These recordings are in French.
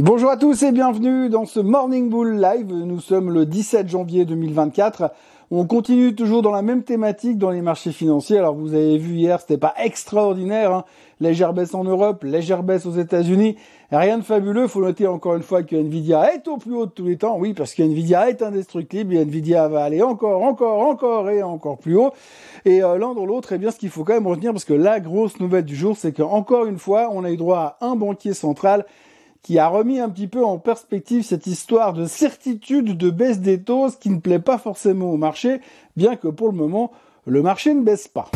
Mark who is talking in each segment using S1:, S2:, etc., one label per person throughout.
S1: Bonjour à tous et bienvenue dans ce Morning Bull Live. Nous sommes le 17 janvier 2024. On continue toujours dans la même thématique dans les marchés financiers. Alors vous avez vu hier, c'était pas extraordinaire. Hein. Légère baisse en Europe, légère baisse aux États-Unis. Rien de fabuleux. Faut noter encore une fois que Nvidia est au plus haut de tous les temps. Oui, parce que Nvidia est indestructible et Nvidia va aller encore, encore, encore et encore plus haut. Et euh, l'un dans l'autre, eh bien, ce qu'il faut quand même retenir, parce que la grosse nouvelle du jour, c'est qu'encore une fois, on a eu droit à un banquier central qui a remis un petit peu en perspective cette histoire de certitude de baisse des taux, ce qui ne plaît pas forcément au marché, bien que pour le moment, le marché ne baisse pas.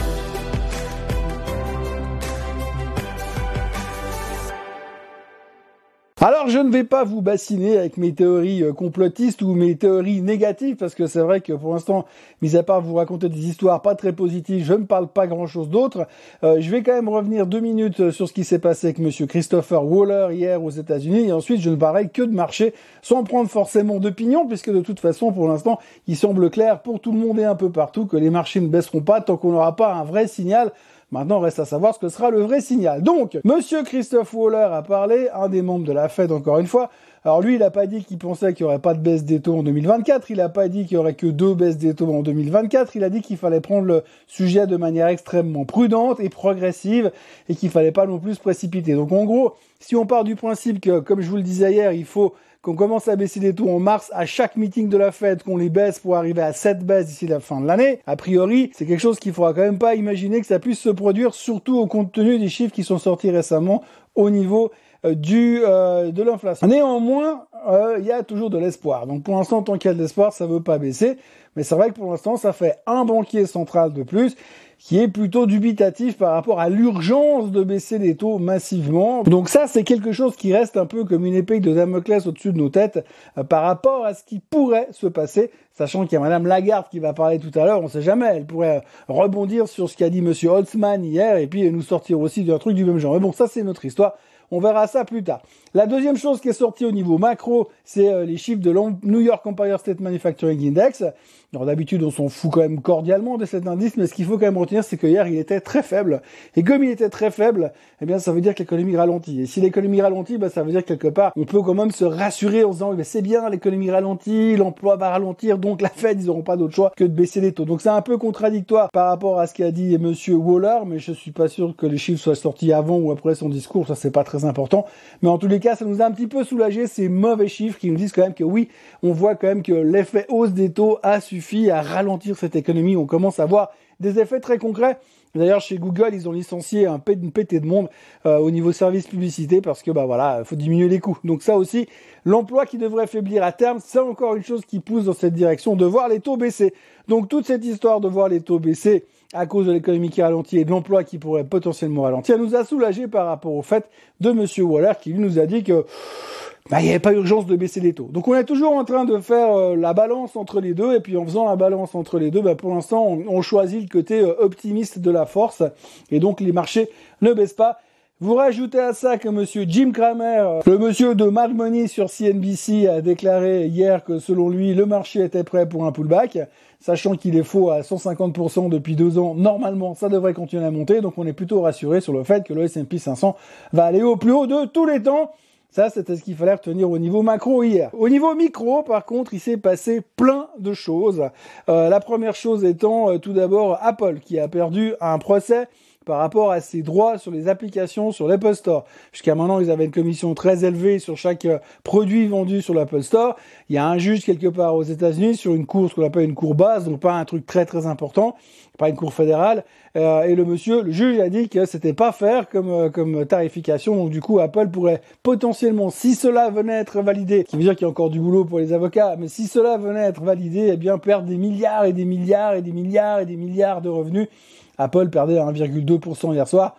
S1: Alors je ne vais pas vous bassiner avec mes théories euh, complotistes ou mes théories négatives parce que c'est vrai que pour l'instant, mis à part vous raconter des histoires pas très positives, je ne parle pas grand chose d'autre. Euh, je vais quand même revenir deux minutes euh, sur ce qui s'est passé avec Monsieur Christopher Waller hier aux États-Unis et ensuite je ne parlerai que de marché sans prendre forcément d'opinion puisque de toute façon pour l'instant il semble clair pour tout le monde et un peu partout que les marchés ne baisseront pas tant qu'on n'aura pas un vrai signal Maintenant, reste à savoir ce que sera le vrai signal. Donc, Monsieur Christophe Waller a parlé, un des membres de la Fed encore une fois. Alors lui, il n'a pas dit qu'il pensait qu'il n'y aurait pas de baisse des taux en 2024. Il n'a pas dit qu'il y aurait que deux baisses des taux en 2024. Il a dit qu'il fallait prendre le sujet de manière extrêmement prudente et progressive et qu'il fallait pas non plus se précipiter. Donc en gros, si on part du principe que, comme je vous le disais hier, il faut qu'on commence à baisser les taux en mars à chaque meeting de la Fed, qu'on les baisse pour arriver à 7 baisses d'ici la fin de l'année, a priori, c'est quelque chose qu'il faudra quand même pas imaginer que ça puisse se produire, surtout au compte tenu des chiffres qui sont sortis récemment au niveau du euh, de l'inflation. Néanmoins, euh, il y a toujours de l'espoir. Donc pour l'instant, tant qu'il y a de l'espoir, ça ne veut pas baisser. Mais c'est vrai que pour l'instant, ça fait un banquier central de plus qui est plutôt dubitatif par rapport à l'urgence de baisser les taux massivement. Donc ça, c'est quelque chose qui reste un peu comme une épée de Damoclès au-dessus de nos têtes euh, par rapport à ce qui pourrait se passer, sachant qu'il y a Madame Lagarde qui va parler tout à l'heure, on sait jamais, elle pourrait rebondir sur ce qu'a dit Monsieur Holtzman hier et puis nous sortir aussi d'un truc du même genre. Mais bon, ça c'est notre histoire. On verra ça plus tard. La deuxième chose qui est sortie au niveau macro, c'est euh, les chiffres de New York Empire State Manufacturing Index. D'habitude, on s'en fout quand même cordialement de cet indice, mais ce qu'il faut quand même retenir, c'est que hier, il était très faible. Et comme il était très faible, eh bien, ça veut dire que l'économie ralentit. Et si l'économie ralentit, bah, ça veut dire quelque part, on peut quand même se rassurer en disant, c'est bien, l'économie ralentit, l'emploi va ralentir, donc la Fed, ils n'auront pas d'autre choix que de baisser les taux. Donc c'est un peu contradictoire par rapport à ce qu'a dit Monsieur Waller, mais je suis pas sûr que les chiffres soient sortis avant ou après son discours, ça c'est pas très important. Mais en tous les cas, ça nous a un petit peu soulagé ces mauvais chiffres qui nous disent quand même que oui, on voit quand même que l'effet hausse des taux a suffit à ralentir cette économie. On commence à voir des effets très concrets. D'ailleurs, chez Google, ils ont licencié un une pété de monde euh, au niveau service publicité parce que bah voilà, faut diminuer les coûts. Donc ça aussi, l'emploi qui devrait faiblir à terme, c'est encore une chose qui pousse dans cette direction de voir les taux baisser. Donc toute cette histoire de voir les taux baisser à cause de l'économie qui ralentit et de l'emploi qui pourrait potentiellement ralentir, nous a soulagé par rapport au fait de Monsieur Waller qui lui nous a dit que bah, il n'y avait pas urgence de baisser les taux. Donc on est toujours en train de faire euh, la balance entre les deux, et puis en faisant la balance entre les deux, bah, pour l'instant on, choisit le côté euh, optimiste de la force, et donc les marchés ne baissent pas. Vous rajoutez à ça que monsieur Jim Cramer, le monsieur de Mad Money sur CNBC, a déclaré hier que selon lui le marché était prêt pour un pullback, sachant qu'il est faux à 150% depuis deux ans. Normalement, ça devrait continuer à monter, donc on est plutôt rassuré sur le fait que le S&P 500 va aller au plus haut de tous les temps. Ça, c'était ce qu'il fallait retenir au niveau macro hier. Au niveau micro, par contre, il s'est passé plein de choses. Euh, la première chose étant euh, tout d'abord Apple qui a perdu un procès par rapport à ses droits sur les applications sur l'Apple Store. Jusqu'à maintenant, ils avaient une commission très élevée sur chaque euh, produit vendu sur l'Apple Store. Il y a un juge quelque part aux États-Unis sur une cour, ce qu'on appelle une cour basse, donc pas un truc très très important, pas une cour fédérale. Euh, et le monsieur, le juge a dit que c'était pas faire comme euh, comme tarification. Donc du coup, Apple pourrait potentiellement, si cela venait à être validé, qui veut dire qu'il y a encore du boulot pour les avocats, mais si cela venait à être validé, eh bien perdre des milliards et des milliards et des milliards et des milliards de revenus Apple perdait à 1,2% hier soir.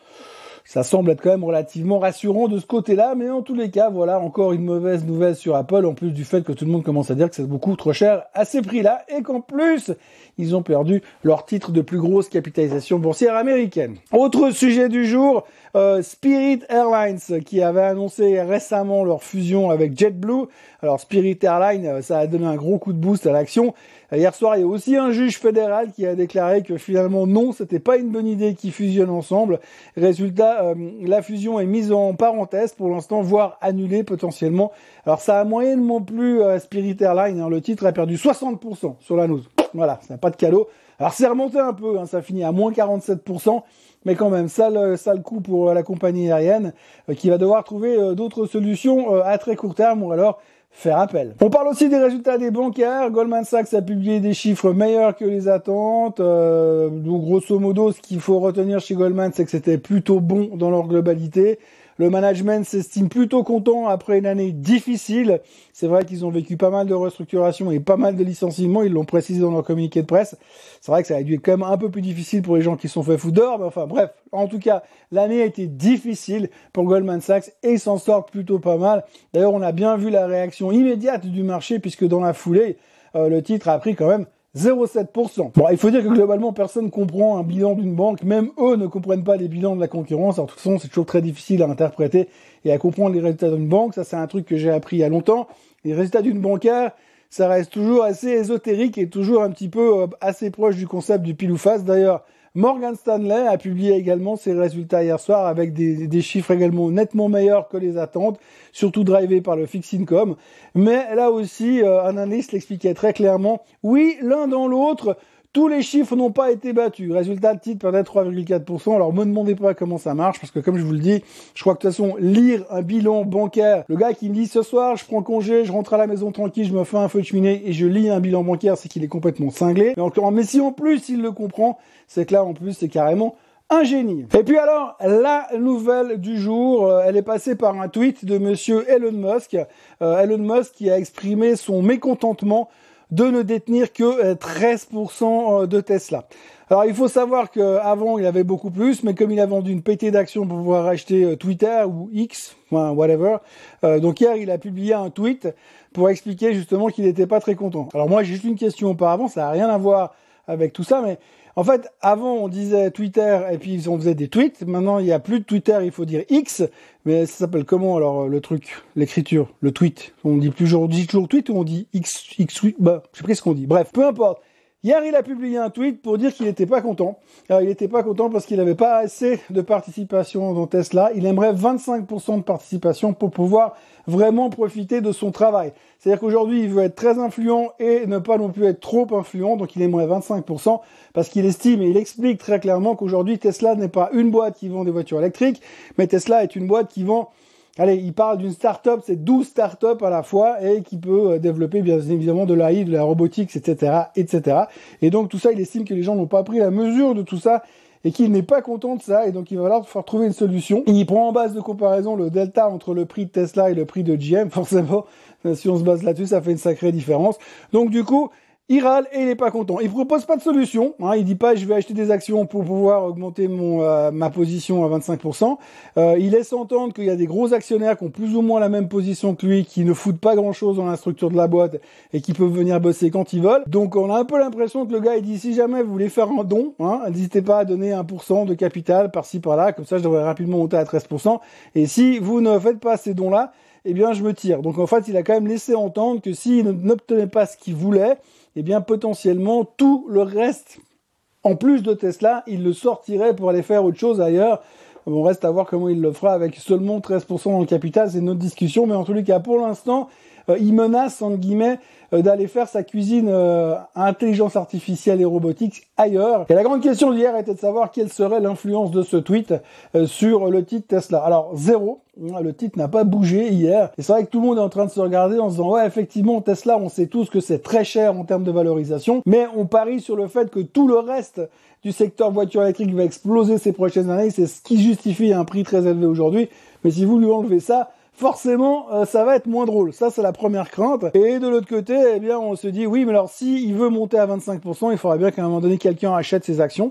S1: Ça semble être quand même relativement rassurant de ce côté-là, mais en tous les cas, voilà encore une mauvaise nouvelle sur Apple, en plus du fait que tout le monde commence à dire que c'est beaucoup trop cher à ces prix-là, et qu'en plus, ils ont perdu leur titre de plus grosse capitalisation boursière américaine. Autre sujet du jour, euh, Spirit Airlines, qui avait annoncé récemment leur fusion avec JetBlue. Alors Spirit Airlines, euh, ça a donné un gros coup de boost à l'action. Hier soir, il y a aussi un juge fédéral qui a déclaré que finalement non, c'était pas une bonne idée qu'ils fusionnent ensemble. Résultat, cas, la fusion est mise en parenthèse pour l'instant, voire annulée potentiellement. Alors ça a moyennement plus Spirit Airlines, hein. le titre a perdu 60% sur la news. Voilà, ça n'a pas de cadeau. Alors c'est remonté un peu, hein, ça finit à moins 47%, mais quand même, ça le, ça le coup pour la compagnie aérienne qui va devoir trouver d'autres solutions à très court terme ou alors faire appel. On parle aussi des résultats des bancaires. Goldman Sachs a publié des chiffres meilleurs que les attentes. Euh, donc grosso modo, ce qu'il faut retenir chez Goldman, c'est que c'était plutôt bon dans leur globalité. Le management s'estime plutôt content après une année difficile. C'est vrai qu'ils ont vécu pas mal de restructurations et pas mal de licenciements. Ils l'ont précisé dans leur communiqué de presse. C'est vrai que ça a dû être quand même un peu plus difficile pour les gens qui sont fait foutre dehors. Mais enfin, bref. En tout cas, l'année a été difficile pour Goldman Sachs et ils s'en sortent plutôt pas mal. D'ailleurs, on a bien vu la réaction immédiate du marché puisque dans la foulée, euh, le titre a pris quand même 0,7%. Bon, il faut dire que globalement, personne comprend un bilan d'une banque. Même eux ne comprennent pas les bilans de la concurrence. Alors, de toute façon, c'est toujours très difficile à interpréter et à comprendre les résultats d'une banque. Ça, c'est un truc que j'ai appris il y a longtemps. Les résultats d'une bancaire, ça reste toujours assez ésotérique et toujours un petit peu euh, assez proche du concept du pile ou face. D'ailleurs, Morgan Stanley a publié également ses résultats hier soir avec des, chiffres également nettement meilleurs que les attentes, surtout drivés par le fixed income. Mais là aussi, euh, un analyste l'expliquait très clairement. Oui, l'un dans l'autre, tous les chiffres n'ont pas été battus. Résultat, le titre perdait 3,4%. Alors, me demandez pas comment ça marche, parce que comme je vous le dis, je crois que de toute façon, lire un bilan bancaire, le gars qui me dit ce soir, je prends congé, je rentre à la maison tranquille, je me fais un feu de cheminée et je lis un bilan bancaire, c'est qu'il est complètement cinglé. Mais encore, mais si en plus il le comprend, c'est que là, en plus, c'est carrément un génie. Et puis alors, la nouvelle du jour, euh, elle est passée par un tweet de monsieur Elon Musk. Euh, Elon Musk qui a exprimé son mécontentement de ne détenir que 13% euh, euh, de Tesla. Alors il faut savoir qu'avant il avait beaucoup plus, mais comme il a vendu une pétée d'actions pour pouvoir acheter euh, Twitter ou X, enfin whatever, donc hier il a publié un tweet pour expliquer justement qu'il n'était pas très content. Alors moi j'ai juste une question auparavant, ça n'a rien à voir avec tout ça, mais en fait, avant, on disait Twitter et puis on faisait des tweets. Maintenant, il n'y a plus de Twitter, il faut dire X. Mais ça s'appelle comment alors le truc, l'écriture, le tweet? On dit plus on dit toujours tweet ou on dit X, X Bah, je sais pas ce qu'on dit. Bref, peu importe. Hier, il a publié un tweet pour dire qu'il n'était pas content. Alors, il n'était pas content parce qu'il n'avait pas assez de participation dans Tesla. Il aimerait 25% de participation pour pouvoir vraiment profiter de son travail. C'est-à-dire qu'aujourd'hui, il veut être très influent et ne pas non plus être trop influent. Donc, il aimerait 25% parce qu'il estime et il explique très clairement qu'aujourd'hui, Tesla n'est pas une boîte qui vend des voitures électriques, mais Tesla est une boîte qui vend Allez, il parle d'une start-up, c'est 12 start-up à la fois et qui peut euh, développer bien évidemment de l'AI, de la robotique, etc., etc. Et donc tout ça, il estime que les gens n'ont pas pris la mesure de tout ça et qu'il n'est pas content de ça et donc il va falloir trouver une solution. Il prend en base de comparaison le delta entre le prix de Tesla et le prix de GM. Forcément, si on se base là-dessus, ça fait une sacrée différence. Donc du coup, il râle et il est pas content. Il propose pas de solution. Hein, il dit pas je vais acheter des actions pour pouvoir augmenter mon euh, ma position à 25%. Euh, il laisse entendre qu'il y a des gros actionnaires qui ont plus ou moins la même position que lui, qui ne foutent pas grand chose dans la structure de la boîte et qui peuvent venir bosser quand ils veulent. Donc on a un peu l'impression que le gars il dit si jamais vous voulez faire un don, hein, n'hésitez pas à donner 1% de capital par-ci par-là, comme ça je devrais rapidement monter à 13%. Et si vous ne faites pas ces dons là, eh bien je me tire. Donc en fait il a quand même laissé entendre que s'il n'obtenait pas ce qu'il voulait eh bien potentiellement tout le reste, en plus de Tesla, il le sortirait pour aller faire autre chose ailleurs. On reste à voir comment il le fera avec seulement 13% dans le capital, c'est une autre discussion, mais en tous les cas, pour l'instant, euh, il menace, entre guillemets, d'aller faire sa cuisine euh, intelligence artificielle et robotique ailleurs. Et la grande question d'hier était de savoir quelle serait l'influence de ce tweet sur le titre Tesla. Alors, zéro. Le titre n'a pas bougé hier. Et c'est vrai que tout le monde est en train de se regarder en se disant, ouais, effectivement, Tesla, on sait tous que c'est très cher en termes de valorisation, mais on parie sur le fait que tout le reste du secteur voiture électrique va exploser ces prochaines années. C'est ce qui justifie un prix très élevé aujourd'hui. Mais si vous lui enlevez ça, forcément, euh, ça va être moins drôle. Ça, c'est la première crainte. Et de l'autre côté, eh bien, on se dit, oui, mais alors, si il veut monter à 25%, il faudra bien qu'à un moment donné, quelqu'un achète ses actions.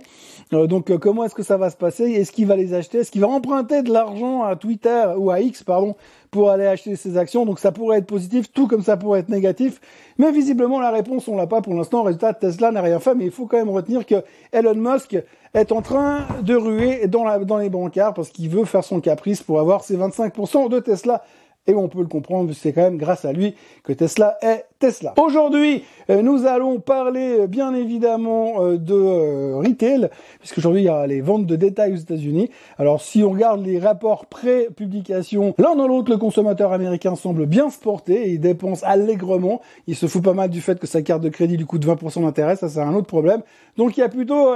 S1: Euh, donc, euh, comment est-ce que ça va se passer? Est-ce qu'il va les acheter? Est-ce qu'il va emprunter de l'argent à Twitter ou à X, pardon, pour aller acheter ses actions? Donc, ça pourrait être positif, tout comme ça pourrait être négatif. Mais visiblement, la réponse, on l'a pas pour l'instant. Résultat, Tesla n'a rien fait, mais il faut quand même retenir que Elon Musk est en train de ruer dans, la, dans les bancards parce qu'il veut faire son caprice pour avoir ses 25% de Tesla Et on peut le comprendre, c'est quand même grâce à lui que Tesla est Tesla. Aujourd'hui, euh, nous allons parler euh, bien évidemment euh, de retail, puisqu'aujourd'hui il y a les ventes de détail aux États-Unis. Alors si on regarde les rapports pré-publication, l'un dans l'autre, le consommateur américain semble bien se porter, il dépense allègrement, il se fout pas mal du fait que sa carte de crédit lui coûte 20% d'intérêt, ça c'est un autre problème. Donc il y a plutôt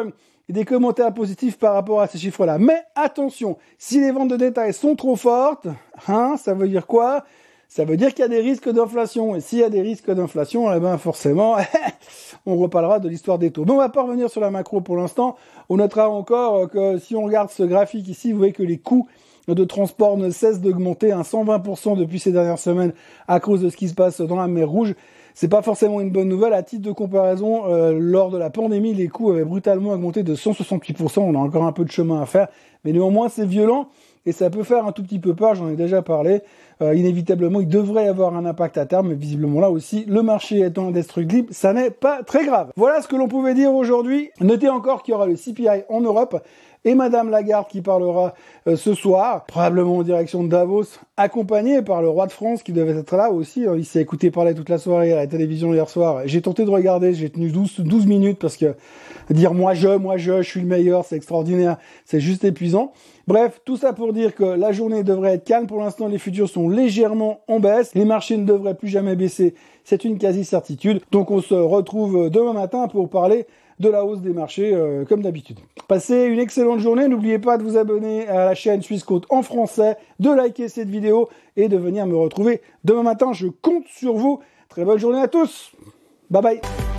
S1: des commentaires positifs par rapport à ces chiffres-là. Mais attention, si les ventes de détail sont trop fortes, hein, ça veut dire quoi? Ça veut dire qu'il y a des risques d'inflation. Et s'il y a des risques d'inflation, eh ben forcément, on reparlera de l'histoire des taux. Mais on va pas revenir sur la macro pour l'instant. On notera encore que si on regarde ce graphique ici, vous voyez que les coûts de transport ne cessent d'augmenter à 120% depuis ces dernières semaines à cause de ce qui se passe dans la mer Rouge c'est pas forcément une bonne nouvelle. À titre de comparaison, euh, lors de la pandémie, les coûts avaient brutalement augmenté de 168%. On a encore un peu de chemin à faire, mais néanmoins c'est violent et ça peut faire un tout petit peu peur. J'en ai déjà parlé. Euh, inévitablement, il devrait y avoir un impact à terme, mais visiblement là aussi, le marché étant indestructible, ça n'est pas très grave. Voilà ce que l'on pouvait dire aujourd'hui. Notez encore qu'il y aura le CPI en Europe et Madame Lagarde qui parlera euh, ce soir, probablement en direction de Davos, accompagnée par le roi de France qui devait être là aussi. Il s'est écouté parler toute la soirée à la télévision hier soir. J'ai tenté de regarder, j'ai tenu 12, 12 minutes parce que dire moi je, moi je, je suis le meilleur, c'est extraordinaire, c'est juste épuisant. Bref, tout ça pour dire que la journée devrait être calme. Pour l'instant, les futurs sont légèrement en baisse. Les marchés ne devraient plus jamais baisser. C'est une quasi-certitude. Donc on se retrouve demain matin pour parler de la hausse des marchés euh, comme d'habitude. Passez une excellente journée. N'oubliez pas de vous abonner à la chaîne Suisse Côte en français, de liker cette vidéo et de venir me retrouver demain matin. Je compte sur vous. Très bonne journée à tous. Bye bye.